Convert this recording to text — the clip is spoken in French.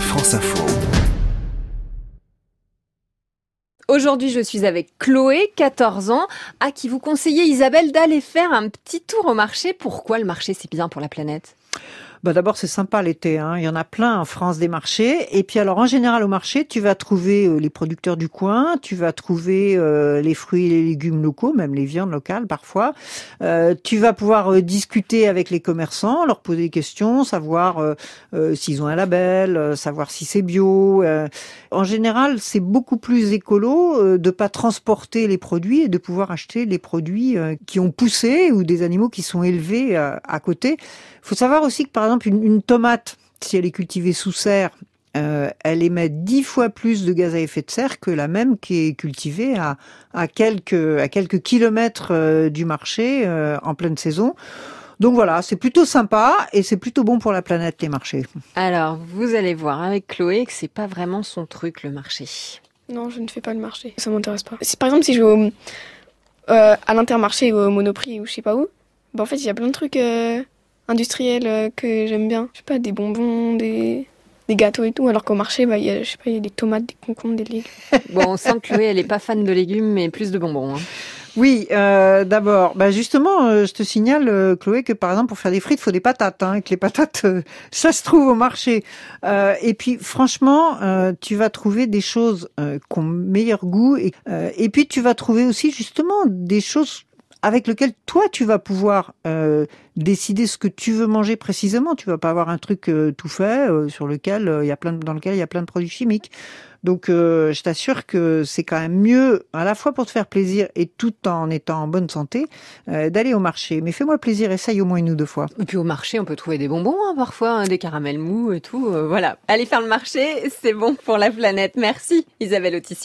France Info. Aujourd'hui, je suis avec Chloé, 14 ans, à qui vous conseillez, Isabelle, d'aller faire un petit tour au marché. Pourquoi le marché, c'est bien pour la planète? Bah D'abord, c'est sympa l'été. Hein. Il y en a plein en France des marchés. Et puis alors, en général, au marché, tu vas trouver euh, les producteurs du coin, tu vas trouver euh, les fruits et les légumes locaux, même les viandes locales parfois. Euh, tu vas pouvoir euh, discuter avec les commerçants, leur poser des questions, savoir s'ils ont un label, savoir si c'est bio. En général, c'est beaucoup plus écolo de pas transporter les produits et de pouvoir acheter les produits qui ont poussé ou des animaux qui sont élevés à côté. Faut savoir aussi que exemple une, une tomate, si elle est cultivée sous serre, euh, elle émet dix fois plus de gaz à effet de serre que la même qui est cultivée à, à quelques à quelques kilomètres euh, du marché euh, en pleine saison. Donc voilà, c'est plutôt sympa et c'est plutôt bon pour la planète les marchés. Alors, vous allez voir avec Chloé que c'est pas vraiment son truc le marché. Non, je ne fais pas le marché. Ça m'intéresse pas. Si, par exemple, si je vais au, euh, à l'intermarché ou au Monoprix ou je sais pas où, bah en fait, il y a plein de trucs euh, industriels euh, que j'aime bien. Je sais pas, des bonbons, des, des gâteaux et tout. Alors qu'au marché, bah, il y a, je sais pas, il y a des tomates, des concombres, des légumes. Bon, on sent que Chloé, elle est pas fan de légumes, mais plus de bonbons. hein. Oui, euh, d'abord, bah justement, euh, je te signale, euh, Chloé, que par exemple pour faire des frites, il faut des patates, hein, et que les patates, euh, ça se trouve au marché. Euh, et puis, franchement, euh, tu vas trouver des choses euh, qui ont meilleur goût, et, euh, et puis tu vas trouver aussi justement des choses avec lesquelles toi tu vas pouvoir euh, décider ce que tu veux manger précisément. Tu vas pas avoir un truc euh, tout fait euh, sur lequel il y a plein de, dans lequel il y a plein de produits chimiques. Donc, je t'assure que c'est quand même mieux, à la fois pour te faire plaisir et tout en étant en bonne santé, d'aller au marché. Mais fais-moi plaisir, essaye au moins une ou deux fois. Et puis au marché, on peut trouver des bonbons hein, parfois, hein, des caramels mous et tout. voilà. Allez faire le marché, c'est bon pour la planète. Merci Isabelle Autissier.